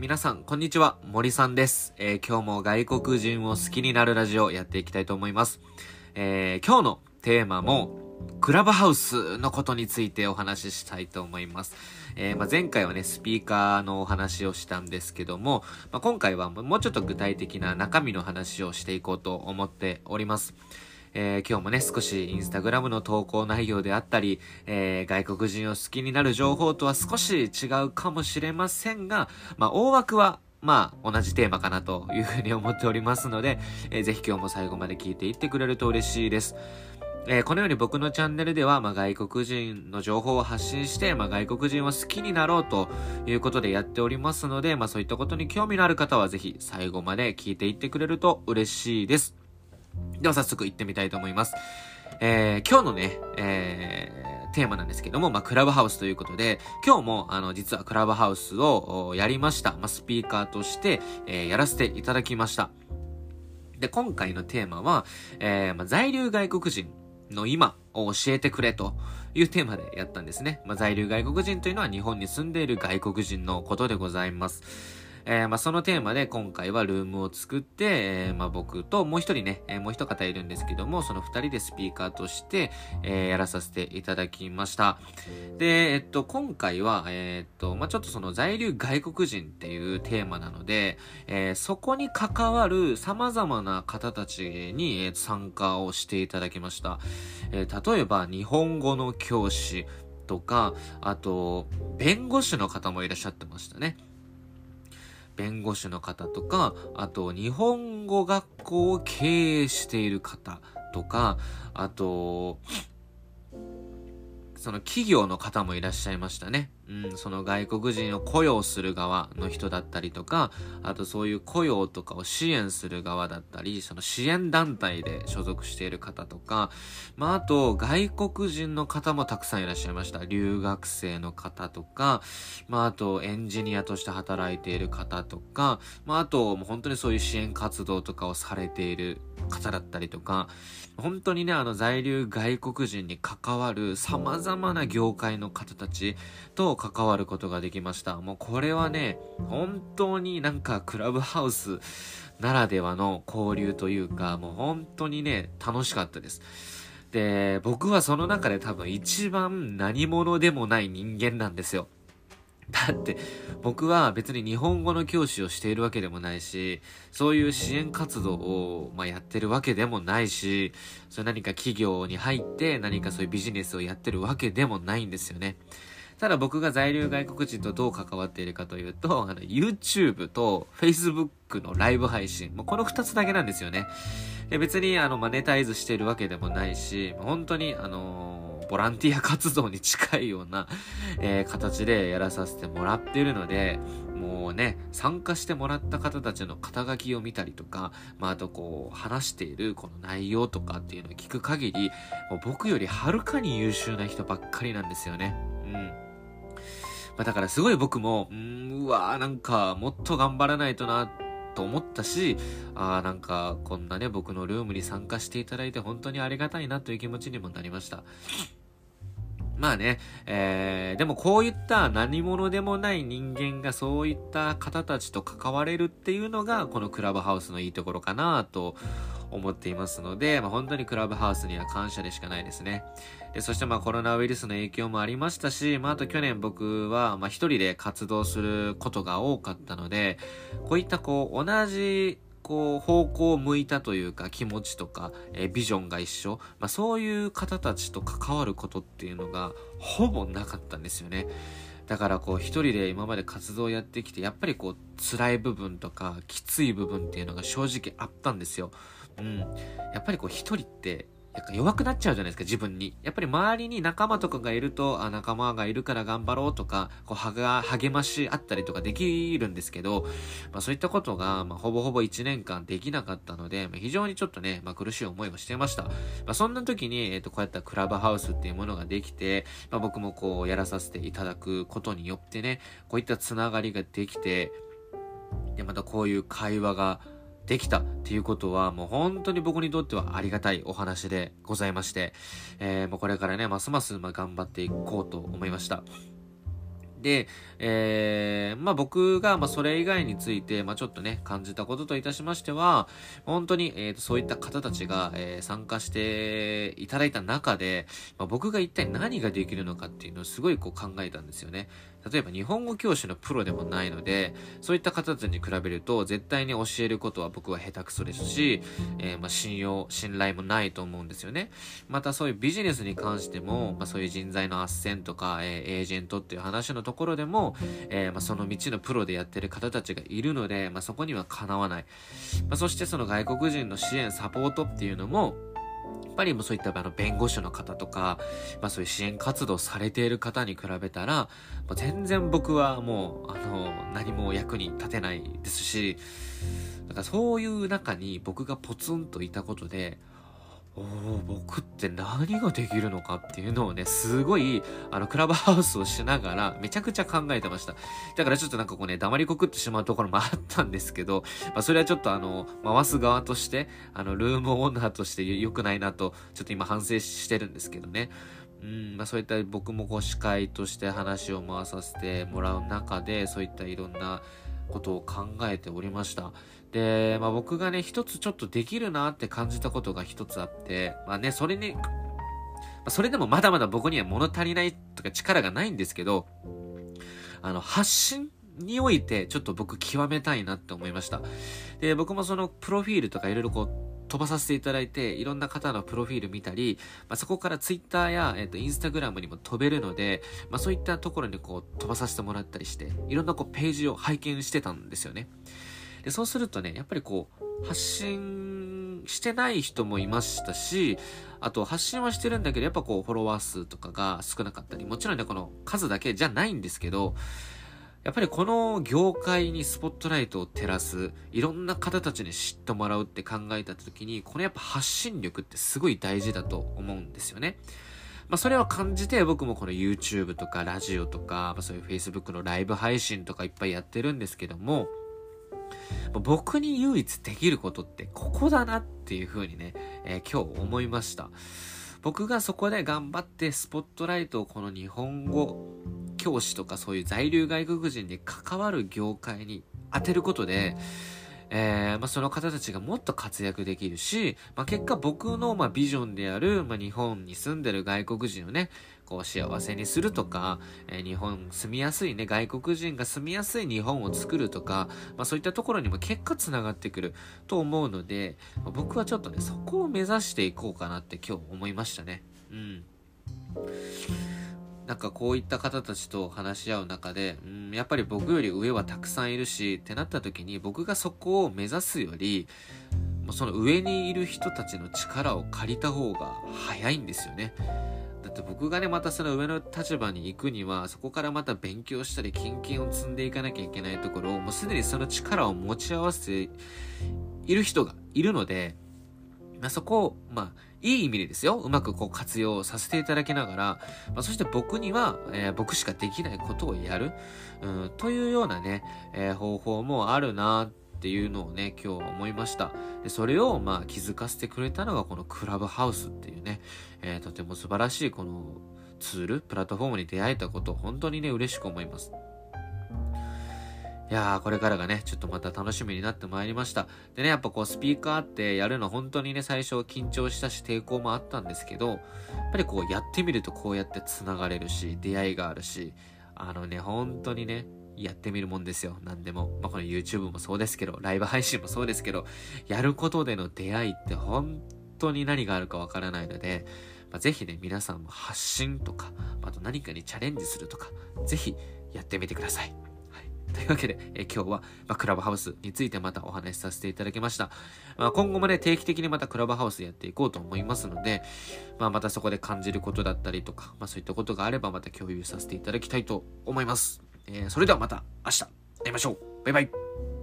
皆さん、こんにちは。森さんです。えー今日も外国人を好きになるラジオやっていきたいと思います。えー今日のテーマも、クラブハウスのことについてお話ししたいと思います。えーまあ、前回はね、スピーカーのお話をしたんですけども、まあ、今回はもうちょっと具体的な中身の話をしていこうと思っております。えー今日もね、少しインスタグラムの投稿内容であったり、えー外国人を好きになる情報とは少し違うかもしれませんが、まあ、大枠は、まあ、同じテーマかなというふうに思っておりますので、えーぜひ今日も最後まで聞いていってくれると嬉しいです。えーこのように僕のチャンネルでは、まあ、外国人の情報を発信して、まあ、外国人を好きになろうということでやっておりますので、まあ、そういったことに興味のある方はぜひ最後まで聞いていってくれると嬉しいです。では早速行ってみたいと思います。えー今日のね、えーテーマなんですけども、まあ、クラブハウスということで、今日も、あの、実はクラブハウスをやりました。まあ、スピーカーとして、えーやらせていただきました。で、今回のテーマは、えーまあ、在留外国人の今を教えてくれというテーマでやったんですね。まあ、在留外国人というのは日本に住んでいる外国人のことでございます。えーまあ、そのテーマで今回はルームを作って、えーまあ、僕ともう一人ね、えーもう一方いるんですけども、その二人でスピーカーとして、えやらさせていただきました。で、えっと、今回は、えっと、まあ、ちょっとその在留外国人っていうテーマなので、えそこに関わる様々な方たちに、え参加をしていただきました。え例えば、日本語の教師とか、あと、弁護士の方もいらっしゃってましたね。弁護士の方とか、あと、日本語学校を経営している方とか、あと、その企業の方もいらっしゃいましたね。うん、その外国人を雇用する側の人だったりとか、あとそういう雇用とかを支援する側だったり、その支援団体で所属している方とか、まああと外国人の方もたくさんいらっしゃいました。留学生の方とか、まああとエンジニアとして働いている方とか、まああともう本当にそういう支援活動とかをされている方だったりとか、本当にね、あの在留外国人に関わる様々な業界の方たちと関わることができました。もうこれはね、本当になんかクラブハウスならではの交流というか、もう本当にね、楽しかったです。で、僕はその中で多分一番何者でもない人間なんですよ。だって、僕は別に日本語の教師をしているわけでもないし、そういう支援活動を、まあ、やってるわけでもないし、それ何か企業に入って何かそういうビジネスをやってるわけでもないんですよね。ただ僕が在留外国人とどう関わっているかというと、あの、YouTube と Facebook のライブ配信、もうこの二つだけなんですよね。で別にあの、マネタイズしているわけでもないし、本当にあのーボランティア活動に近いような、えー形でやらさせてもらってるので、もうね、参加してもらった方たちの肩書きを見たりとか、まあ、あとこう、話しているこの内容とかっていうのを聞く限り、もう僕よりはるかに優秀な人ばっかりなんですよね。うん。まあ、だからすごい僕も、うーん、うわーなんか、もっと頑張らないとな、と思ったし、ああ、なんか、こんなね、僕のルームに参加していただいて本当にありがたいなという気持ちにもなりました。まあね、えー、でもこういった何者でもない人間がそういった方たちと関われるっていうのが、このクラブハウスのいいところかなと思っていますので、まあ本当にクラブハウスには感謝でしかないですね。で、そしてまあコロナウイルスの影響もありましたし、まああと去年僕はまあ一人で活動することが多かったので、こういったこう同じこう方向を向いたというか気持ちとか、えービジョンが一緒、まあそういう方たちと関わることっていうのがほぼなかったんですよね。だからこう一人で今まで活動をやってきて、やっぱりこう辛い部分とかきつい部分っていうのが正直あったんですよ。うん。やっぱりこう一人って、なんか弱くなっちゃうじゃないですか、自分に。やっぱり周りに仲間とかがいると、あ、仲間がいるから頑張ろうとか、こう、はが、励ましあったりとかできるんですけど、まあそういったことが、まあほぼほぼ1年間できなかったので、まあ、非常にちょっとね、まあ苦しい思いをしてました。まあそんな時に、えっ、と、こうやったクラブハウスっていうものができて、まあ僕もこう、やらさせていただくことによってね、こういったつながりができて、で、またこういう会話ができたっていうことは、もう本当に僕にとってはありがたいお話でございまして、えー、もうこれからね、ますますま頑張っていこうと思いました。で、えー、まあ僕が、まあそれ以外について、まあちょっとね、感じたことといたしましては、本当に、えーと、そういった方たちが、えー、参加していただいた中で、まあ、僕が一体何ができるのかっていうのをすごいこう考えたんですよね。例えば日本語教師のプロでもないので、そういった方たちに比べると、絶対に教えることは僕は下手くそですし、えー、ま信用、信頼もないと思うんですよね。またそういうビジネスに関しても、まあそういう人材の斡旋とか、えー、エージェントっていう話のところでも、えー、まその道のプロでやってる方たちがいるので、まあそこにはかなわない。まあそしてその外国人の支援、サポートっていうのも、やっぱりもうそういったあの弁護士の方とか、まあそういう支援活動されている方に比べたら、もう全然僕はもう、あの、何も役に立てないですし、だからそういう中に僕がポツンといたことで、お僕って何ができるのかっていうのをね、すごい、あの、クラブハウスをしながら、めちゃくちゃ考えてました。だからちょっとなんかこうね、黙りこくってしまうところもあったんですけど、まあ、それはちょっとあの、回す側として、あの、ルームオーナーとして良くないなと、ちょっと今反省してるんですけどね。うん、まあそういった僕もこう司会として話を回させてもらう中で、そういったいろんなことを考えておりました。で、まあ僕がね、一つちょっとできるなって感じたことが一つあって、まあね、それに、まあ、それでもまだまだ僕には物足りないとか力がないんですけど、あの、発信においてちょっと僕極めたいなって思いました。で、僕もそのプロフィールとかいろいろこう飛ばさせていただいて、いろんな方のプロフィール見たり、まあ、そこから Twitter や、えっ、ー、と、Instagram にも飛べるので、まあ、そういったところにこう飛ばさせてもらったりして、いろんなこうページを拝見してたんですよね。で、そうするとね、やっぱりこう、発信してない人もいましたし、あと発信はしてるんだけど、やっぱこう、フォロワー数とかが少なかったり、もちろんね、この数だけじゃないんですけど、やっぱりこの業界にスポットライトを照らす、いろんな方たちに知ってもらうって考えた時に、このやっぱ発信力ってすごい大事だと思うんですよね。まあ、それを感じて僕もこの YouTube とかラジオとか、まあ、そういう Facebook のライブ配信とかいっぱいやってるんですけども、僕に唯一できることってここだなっていう風にね、えー、今日思いました。僕がそこで頑張ってスポットライトをこの日本語教師とかそういう在留外国人に関わる業界に当てることで、えー、まあ、その方たちがもっと活躍できるし、まあ、結果僕の、まあ、ビジョンである、まあ、日本に住んでる外国人をね、こう幸せにするとか、えー、日本住みやすいね、外国人が住みやすい日本を作るとか、まあ、そういったところにも結果つながってくると思うので、まあ、僕はちょっとね、そこを目指していこうかなって今日思いましたね。うん。なんかこういった方たちと話し合う中で、うん、やっぱり僕より上はたくさんいるし、ってなった時に僕がそこを目指すより、もうその上にいる人たちの力を借りた方が早いんですよね。だって僕がね、またその上の立場に行くには、そこからまた勉強したり、経験を積んでいかなきゃいけないところを、もうすでにその力を持ち合わせている人がいるので、ま、そこを、まあ、いい意味でですよ、うまくこう活用させていただきながら、まあ、そして僕には、えー、僕しかできないことをやる、うん、というようなね、えー、方法もあるなっていうのをね、今日思いました。で、それを、まあ、気づかせてくれたのがこのクラブハウスっていうね、えー、とても素晴らしいこのツール、プラットフォームに出会えたことを本当にね、嬉しく思います。いやー、これからがね、ちょっとまた楽しみになってまいりました。でね、やっぱこうスピーカーってやるの本当にね、最初緊張したし抵抗もあったんですけど、やっぱりこうやってみるとこうやって繋がれるし、出会いがあるし、あのね、本当にね、やってみるもんですよ。何でも。まあ、この YouTube もそうですけど、ライブ配信もそうですけど、やることでの出会いって本当に何があるかわからないので、まあ、ぜひね、皆さんも発信とか、あと何かにチャレンジするとか、ぜひやってみてください。というわけで、え今日は、ま、クラブハウスについてまたお話しさせていただきました。まあ、今後もね、定期的にまたクラブハウスやっていこうと思いますので、まあ、またそこで感じることだったりとか、まあ、そういったことがあればまた共有させていただきたいと思います。えー、それではまた明日会いましょう。バイバイ。